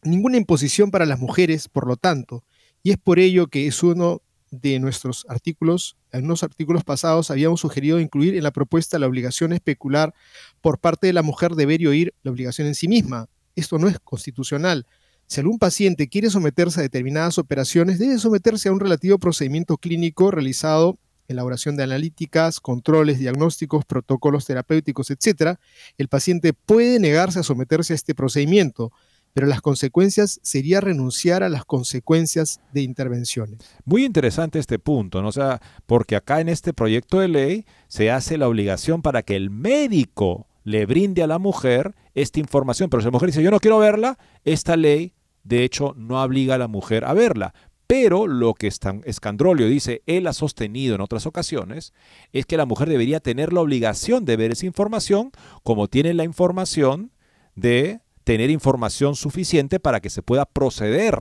Ninguna imposición para las mujeres, por lo tanto, y es por ello que es uno de nuestros artículos, en unos artículos pasados habíamos sugerido incluir en la propuesta la obligación especular por parte de la mujer de ver y oír la obligación en sí misma. Esto no es constitucional. Si algún paciente quiere someterse a determinadas operaciones, debe someterse a un relativo procedimiento clínico realizado elaboración de analíticas, controles, diagnósticos, protocolos terapéuticos, etc., el paciente puede negarse a someterse a este procedimiento pero las consecuencias sería renunciar a las consecuencias de intervenciones. Muy interesante este punto, ¿no? Sea, porque acá en este proyecto de ley se hace la obligación para que el médico le brinde a la mujer esta información, pero si la mujer dice yo no quiero verla, esta ley de hecho no obliga a la mujer a verla. Pero lo que Escandrolio dice, él ha sostenido en otras ocasiones, es que la mujer debería tener la obligación de ver esa información como tiene la información de tener información suficiente para que se pueda proceder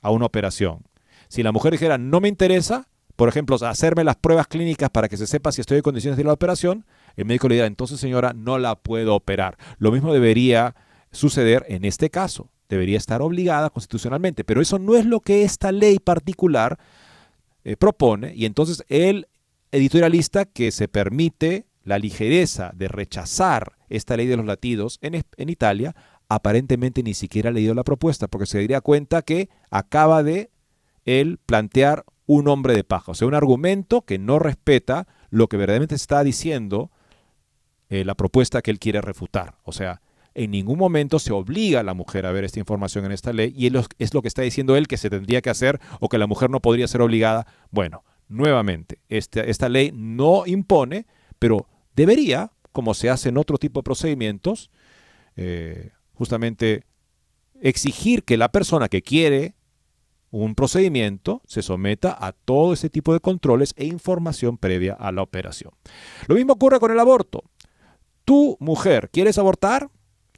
a una operación. Si la mujer dijera, no me interesa, por ejemplo, hacerme las pruebas clínicas para que se sepa si estoy en condiciones de la operación, el médico le dirá, entonces señora, no la puedo operar. Lo mismo debería suceder en este caso. Debería estar obligada constitucionalmente, pero eso no es lo que esta ley particular eh, propone. Y entonces el editorialista que se permite la ligereza de rechazar esta ley de los latidos en, en Italia aparentemente ni siquiera ha leído la propuesta, porque se daría cuenta que acaba de él plantear un hombre de paja, o sea, un argumento que no respeta lo que verdaderamente está diciendo eh, la propuesta que él quiere refutar. O sea, en ningún momento se obliga a la mujer a ver esta información en esta ley y es lo que está diciendo él que se tendría que hacer o que la mujer no podría ser obligada. Bueno, nuevamente, este, esta ley no impone, pero debería, como se hace en otro tipo de procedimientos, eh, justamente exigir que la persona que quiere un procedimiento se someta a todo ese tipo de controles e información previa a la operación. Lo mismo ocurre con el aborto. Tu mujer, ¿quieres abortar?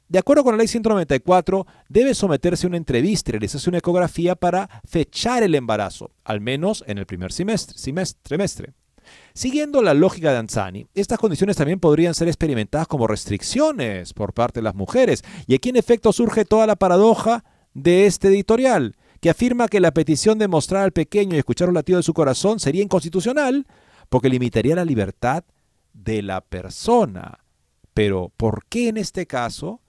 De acuerdo con la ley 194, debe someterse a una entrevista y realizarse una ecografía para fechar el embarazo, al menos en el primer semestre, semestre, Siguiendo la lógica de Anzani, estas condiciones también podrían ser experimentadas como restricciones por parte de las mujeres, y aquí en efecto surge toda la paradoja de este editorial, que afirma que la petición de mostrar al pequeño y escuchar un latido de su corazón sería inconstitucional, porque limitaría la libertad de la persona. Pero, ¿por qué en este caso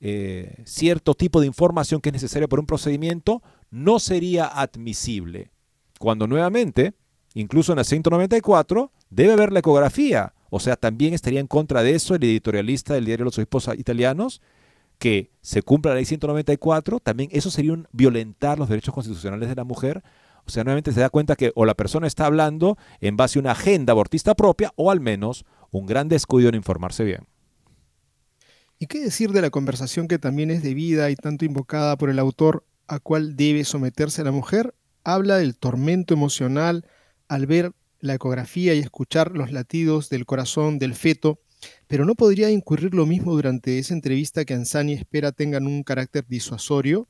eh, cierto tipo de información que es necesaria para un procedimiento no sería admisible? Cuando nuevamente Incluso en el 194 debe haber la ecografía. O sea, también estaría en contra de eso el editorialista del diario Los Obispos Italianos, que se cumpla la ley 194, también eso sería un violentar los derechos constitucionales de la mujer. O sea, nuevamente se da cuenta que o la persona está hablando en base a una agenda abortista propia o al menos un gran descuido en informarse bien. ¿Y qué decir de la conversación que también es debida y tanto invocada por el autor a cual debe someterse la mujer? Habla del tormento emocional, al ver la ecografía y escuchar los latidos del corazón del feto, pero no podría incurrir lo mismo durante esa entrevista que Ansani espera tengan un carácter disuasorio.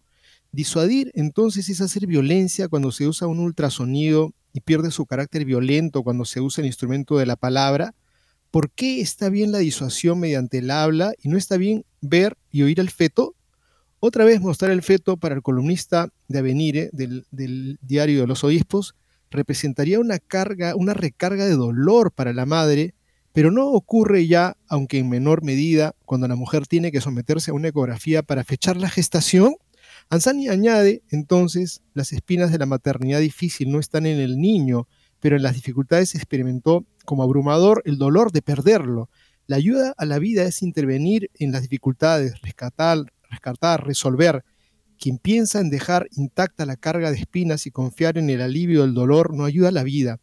Disuadir entonces es hacer violencia cuando se usa un ultrasonido y pierde su carácter violento cuando se usa el instrumento de la palabra. ¿Por qué está bien la disuasión mediante el habla y no está bien ver y oír al feto? Otra vez mostrar el feto para el columnista de Avenire del, del diario de los obispos representaría una carga, una recarga de dolor para la madre, pero no ocurre ya, aunque en menor medida, cuando la mujer tiene que someterse a una ecografía para fechar la gestación. Ansani añade, entonces, las espinas de la maternidad difícil no están en el niño, pero en las dificultades experimentó como abrumador el dolor de perderlo. La ayuda a la vida es intervenir en las dificultades, rescatar, rescatar, resolver, quien piensa en dejar intacta la carga de espinas y confiar en el alivio del dolor no ayuda a la vida.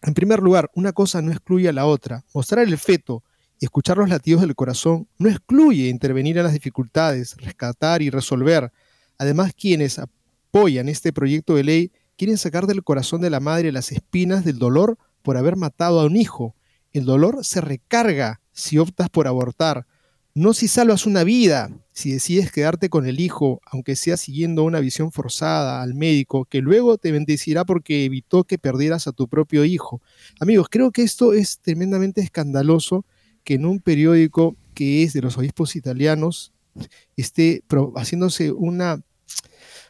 En primer lugar, una cosa no excluye a la otra. Mostrar el feto y escuchar los latidos del corazón no excluye intervenir en las dificultades, rescatar y resolver. Además, quienes apoyan este proyecto de ley quieren sacar del corazón de la madre las espinas del dolor por haber matado a un hijo. El dolor se recarga si optas por abortar, no si salvas una vida, si decides quedarte con el hijo, aunque sea siguiendo una visión forzada al médico, que luego te bendecirá porque evitó que perdieras a tu propio hijo. Amigos, creo que esto es tremendamente escandaloso que en un periódico que es de los obispos italianos esté haciéndose una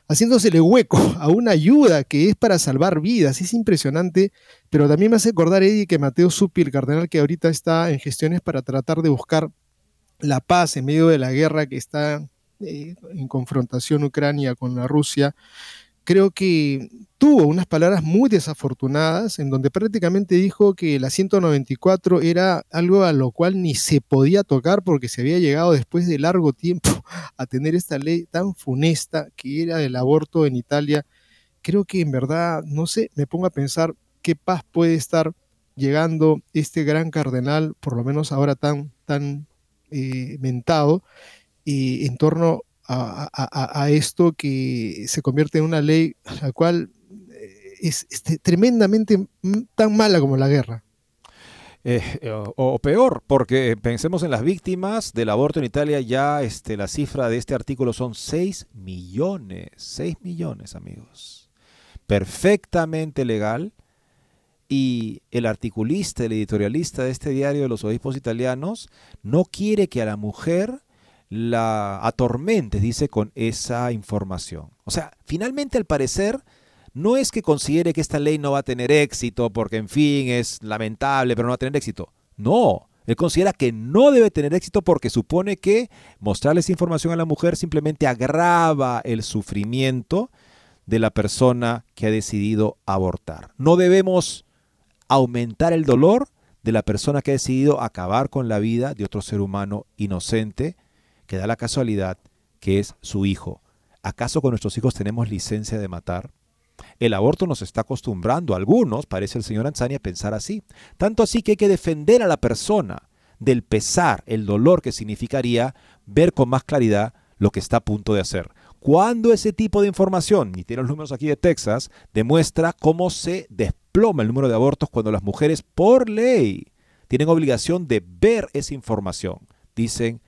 haciéndosele hueco a una ayuda que es para salvar vidas. Es impresionante, pero también me hace acordar, Eddie, que Mateo Supi, el cardenal que ahorita está en gestiones para tratar de buscar la paz en medio de la guerra que está eh, en confrontación Ucrania con la Rusia, creo que tuvo unas palabras muy desafortunadas en donde prácticamente dijo que la 194 era algo a lo cual ni se podía tocar porque se había llegado después de largo tiempo [laughs] a tener esta ley tan funesta que era el aborto en Italia. Creo que en verdad, no sé, me pongo a pensar qué paz puede estar llegando este gran cardenal, por lo menos ahora tan, tan eh, mentado en torno a, esto que se convierte en una ley la cual eh, es, tremendamente tan mala como la guerra. Eh, o, peor, porque pensemos en las víctimas del aborto en Italia, ya este, la cifra de este artículo son 6 millones, 6 millones amigos. Perfectamente legal, y el articulista, el editorialista de este diario de los obispos italianos, no quiere que a la mujer la atormente, dice, con esa información. O sea, finalmente al parecer no es que considere que esta ley no va a tener éxito, porque en fin es lamentable, pero no va a tener éxito. No, él considera que no debe tener éxito porque supone que mostrarles información a la mujer simplemente agrava el sufrimiento de la persona que ha decidido abortar. No debemos aumentar el dolor de la persona que ha decidido acabar con la vida de otro ser humano inocente, que da la casualidad que es su hijo. ¿Acaso con nuestros hijos tenemos licencia de matar? El aborto nos está acostumbrando a algunos, parece el señor Anzani, a pensar así. Tanto así que hay que defender a la persona del pesar, el dolor que significaría ver con más claridad lo que está a punto de hacer. Cuando ese tipo de información, y tiene los números aquí de Texas, demuestra cómo se desploma el número de abortos cuando las mujeres, por ley, tienen obligación de ver esa información. Dicen,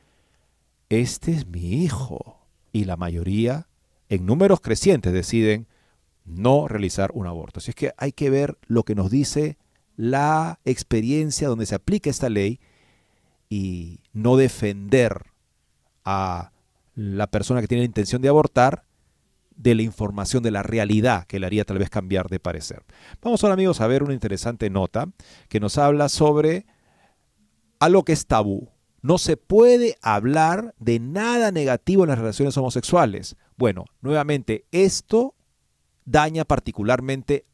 este es mi hijo. Y la mayoría, en números crecientes, deciden no realizar un aborto. Así es que hay que ver lo que nos dice la experiencia donde se aplica esta ley y no defender a la persona que tiene la intención de abortar de la información, de la realidad que le haría tal vez cambiar de parecer. Vamos ahora amigos a ver una interesante nota que nos habla sobre algo que es tabú. No se puede hablar de nada negativo en las relaciones homosexuales. Bueno, nuevamente, esto daña particularmente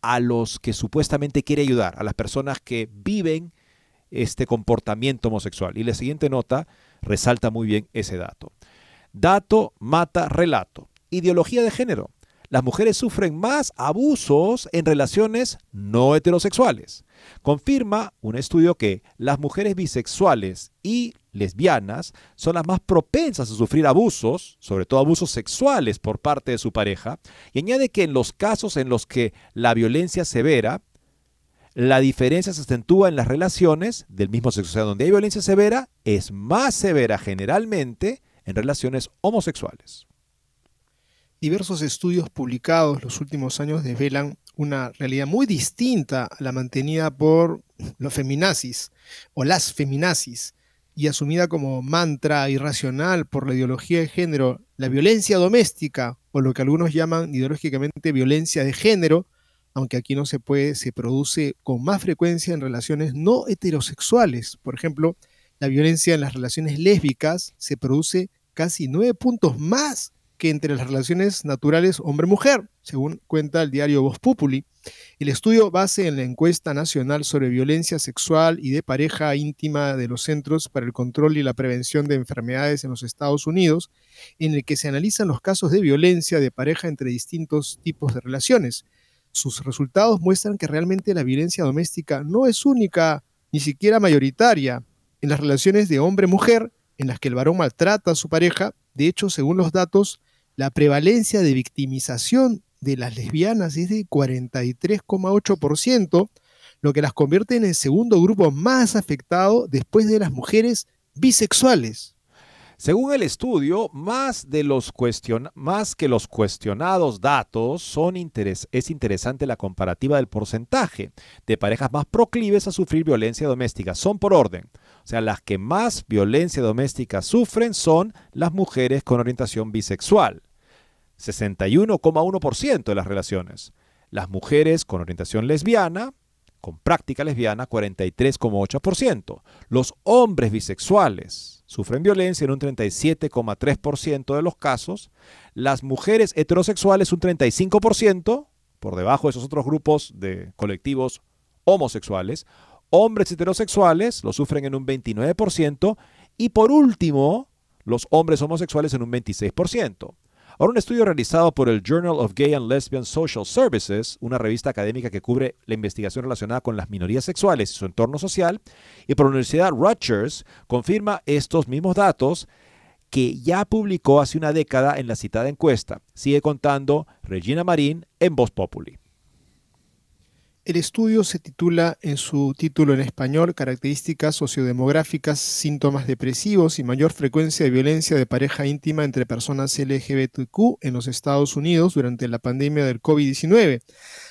a los que supuestamente quiere ayudar, a las personas que viven este comportamiento homosexual. Y la siguiente nota resalta muy bien ese dato. Dato mata relato. Ideología de género. Las mujeres sufren más abusos en relaciones no heterosexuales. Confirma un estudio que las mujeres bisexuales y lesbianas son las más propensas a sufrir abusos, sobre todo abusos sexuales por parte de su pareja, y añade que en los casos en los que la violencia severa, la diferencia se acentúa en las relaciones del mismo sexo. O sea, donde hay violencia severa, es más severa generalmente en relaciones homosexuales. Diversos estudios publicados los últimos años desvelan una realidad muy distinta a la mantenida por los feminazis o las feminazis y asumida como mantra irracional por la ideología de género, la violencia doméstica o lo que algunos llaman ideológicamente violencia de género, aunque aquí no se puede, se produce con más frecuencia en relaciones no heterosexuales. Por ejemplo, la violencia en las relaciones lésbicas se produce casi nueve puntos más que entre las relaciones naturales hombre-mujer, según cuenta el diario Voz Populi. El estudio base en la encuesta nacional sobre violencia sexual y de pareja íntima de los Centros para el Control y la Prevención de Enfermedades en los Estados Unidos, en el que se analizan los casos de violencia de pareja entre distintos tipos de relaciones. Sus resultados muestran que realmente la violencia doméstica no es única, ni siquiera mayoritaria. En las relaciones de hombre-mujer, en las que el varón maltrata a su pareja, de hecho, según los datos, la prevalencia de victimización de las lesbianas es de 43,8%, lo que las convierte en el segundo grupo más afectado después de las mujeres bisexuales. Según el estudio, más, de los más que los cuestionados datos, son es interesante la comparativa del porcentaje de parejas más proclives a sufrir violencia doméstica. Son por orden. O sea, las que más violencia doméstica sufren son las mujeres con orientación bisexual. 61,1% de las relaciones. Las mujeres con orientación lesbiana, con práctica lesbiana, 43,8%. Los hombres bisexuales sufren violencia en un 37,3% de los casos. Las mujeres heterosexuales un 35%, por debajo de esos otros grupos de colectivos homosexuales. Hombres heterosexuales lo sufren en un 29% y por último, los hombres homosexuales en un 26%. Ahora, un estudio realizado por el Journal of Gay and Lesbian Social Services, una revista académica que cubre la investigación relacionada con las minorías sexuales y su entorno social, y por la Universidad Rutgers, confirma estos mismos datos que ya publicó hace una década en la citada encuesta. Sigue contando Regina Marín en Voz Populi. El estudio se titula en su título en español Características sociodemográficas, síntomas depresivos y mayor frecuencia de violencia de pareja íntima entre personas LGBTQ en los Estados Unidos durante la pandemia del COVID-19.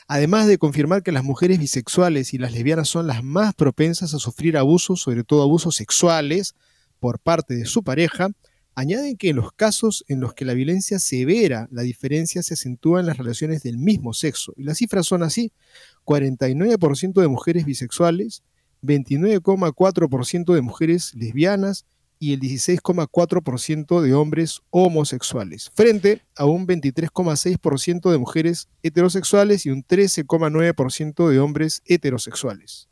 Además de confirmar que las mujeres bisexuales y las lesbianas son las más propensas a sufrir abusos, sobre todo abusos sexuales, por parte de su pareja, Añaden que en los casos en los que la violencia severa, la diferencia se acentúa en las relaciones del mismo sexo. Y las cifras son así. 49% de mujeres bisexuales, 29,4% de mujeres lesbianas y el 16,4% de hombres homosexuales, frente a un 23,6% de mujeres heterosexuales y un 13,9% de hombres heterosexuales.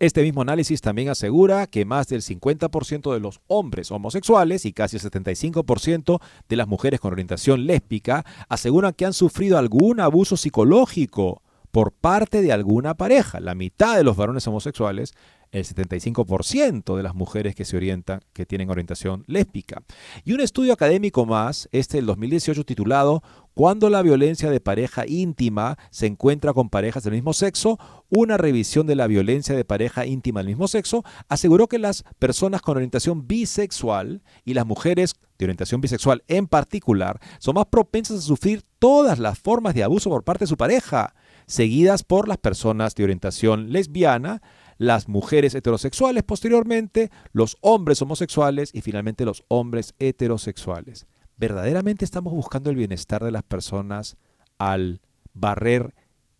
Este mismo análisis también asegura que más del 50% de los hombres homosexuales y casi el 75% de las mujeres con orientación lésbica aseguran que han sufrido algún abuso psicológico por parte de alguna pareja. La mitad de los varones homosexuales, el 75% de las mujeres que se orientan, que tienen orientación lésbica. Y un estudio académico más, este del 2018 titulado Cuando la violencia de pareja íntima se encuentra con parejas del mismo sexo, una revisión de la violencia de pareja íntima del mismo sexo, aseguró que las personas con orientación bisexual y las mujeres de orientación bisexual en particular son más propensas a sufrir todas las formas de abuso por parte de su pareja seguidas por las personas de orientación lesbiana, las mujeres heterosexuales posteriormente, los hombres homosexuales y finalmente los hombres heterosexuales. ¿Verdaderamente estamos buscando el bienestar de las personas al barrer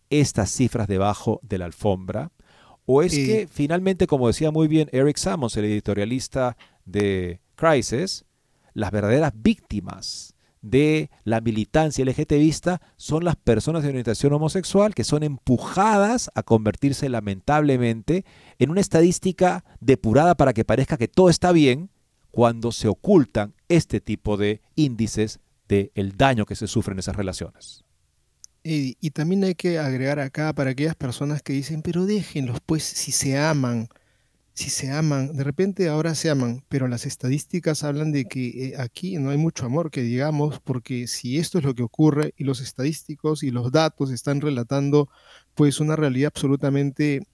estas cifras debajo de la alfombra? ¿O es que finalmente, como decía muy bien Eric Sammons, el editorialista de Crisis, las verdaderas víctimas de la militancia LGTBista son las personas de orientación homosexual que son empujadas a convertirse lamentablemente en una estadística depurada para que parezca que todo está bien cuando se ocultan este tipo de índices del el daño que se sufre en esas relaciones. Y, también hay que agregar acá para aquellas personas que dicen, pero déjenlos pues si se aman, si se aman, de repente ahora se aman, pero las estadísticas hablan de que eh, aquí no hay mucho amor, que digamos, porque si esto es lo que ocurre y los estadísticos y los datos están relatando pues una realidad absolutamente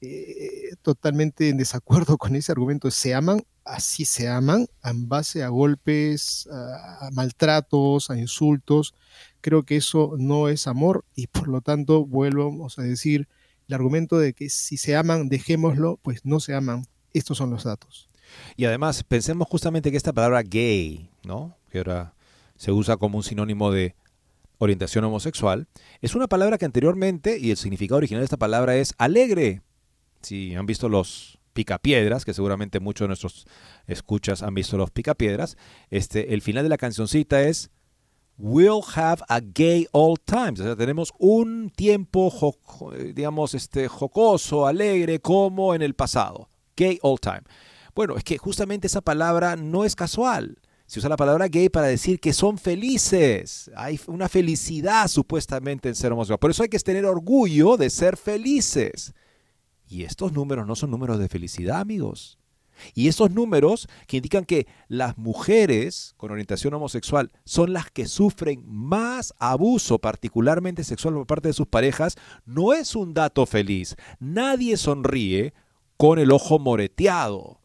eh, totalmente en desacuerdo con ese argumento, se aman, así se aman, en base a golpes, a maltratos, a insultos, creo que eso no es amor y por lo tanto vuelvo a decir, el argumento de que si se aman, dejémoslo, pues no se aman. Estos son los datos. Y además, pensemos justamente que esta palabra gay, ¿no? que ahora se usa como un sinónimo de orientación homosexual, es una palabra que anteriormente, y el significado original de esta palabra es alegre. Si han visto los picapiedras, que seguramente muchos de nuestros escuchas han visto los picapiedras, este, el final de la cancioncita es We'll have a gay old times. O sea, tenemos un tiempo, digamos, este, jocoso, alegre, como en el pasado. Gay old time. Bueno, es que justamente esa palabra no es casual. Se usa la palabra gay para decir que son felices. Hay una felicidad supuestamente en ser homosexual. Por eso hay que tener orgullo de ser felices. Y estos números no son números de felicidad, amigos. Y esos números que indican que las mujeres con orientación homosexual son las que sufren más abuso, particularmente sexual por parte de sus parejas, no es un dato feliz. Nadie sonríe con el ojo moreteado.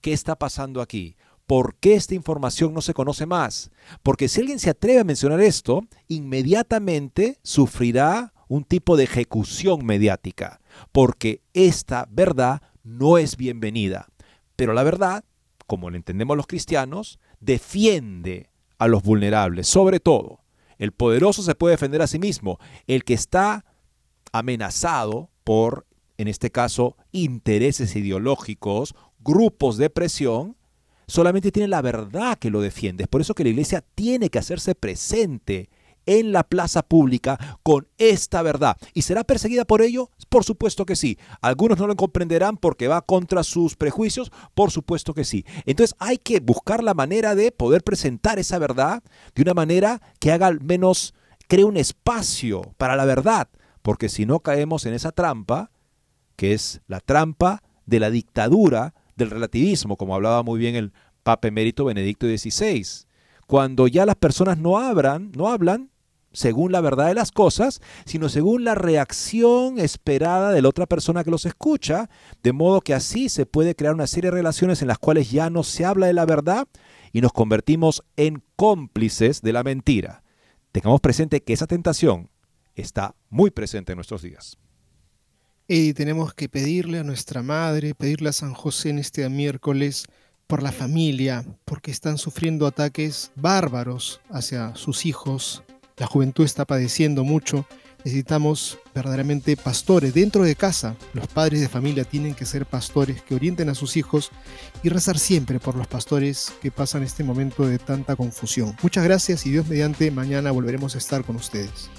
¿Qué está pasando aquí? ¿Por qué esta información no se conoce más? Porque si alguien se atreve a mencionar esto, inmediatamente sufrirá un tipo de ejecución mediática, porque esta verdad no es bienvenida. Pero la verdad, como lo entendemos los cristianos, defiende a los vulnerables, sobre todo. El poderoso se puede defender a sí mismo. El que está amenazado por, en este caso, intereses ideológicos, grupos de presión, solamente tiene la verdad que lo defiende. Es por eso que la iglesia tiene que hacerse presente en la plaza pública con esta verdad. ¿Y será perseguida por ello? Por supuesto que sí. Algunos no lo comprenderán porque va contra sus prejuicios, por supuesto que sí. Entonces hay que buscar la manera de poder presentar esa verdad de una manera que haga al menos, cree un espacio para la verdad, porque si no caemos en esa trampa, que es la trampa de la dictadura del relativismo, como hablaba muy bien el Papa Emérito Benedicto XVI. Cuando ya las personas no hablan, no hablan según la verdad de las cosas, sino según la reacción esperada de la otra persona que los escucha, de modo que así se puede crear una serie de relaciones en las cuales ya no se habla de la verdad y nos convertimos en cómplices de la mentira. Tengamos presente que esa tentación está muy presente en nuestros días. Y tenemos que pedirle a nuestra madre, pedirle a San José en este miércoles por la familia, porque están sufriendo ataques bárbaros hacia sus hijos, la juventud está padeciendo mucho. Necesitamos verdaderamente pastores dentro de casa. Los padres de familia tienen que ser pastores que orienten a sus hijos y rezar siempre por los pastores que pasan este momento de tanta confusión. Muchas gracias y Dios mediante mañana volveremos a estar con ustedes.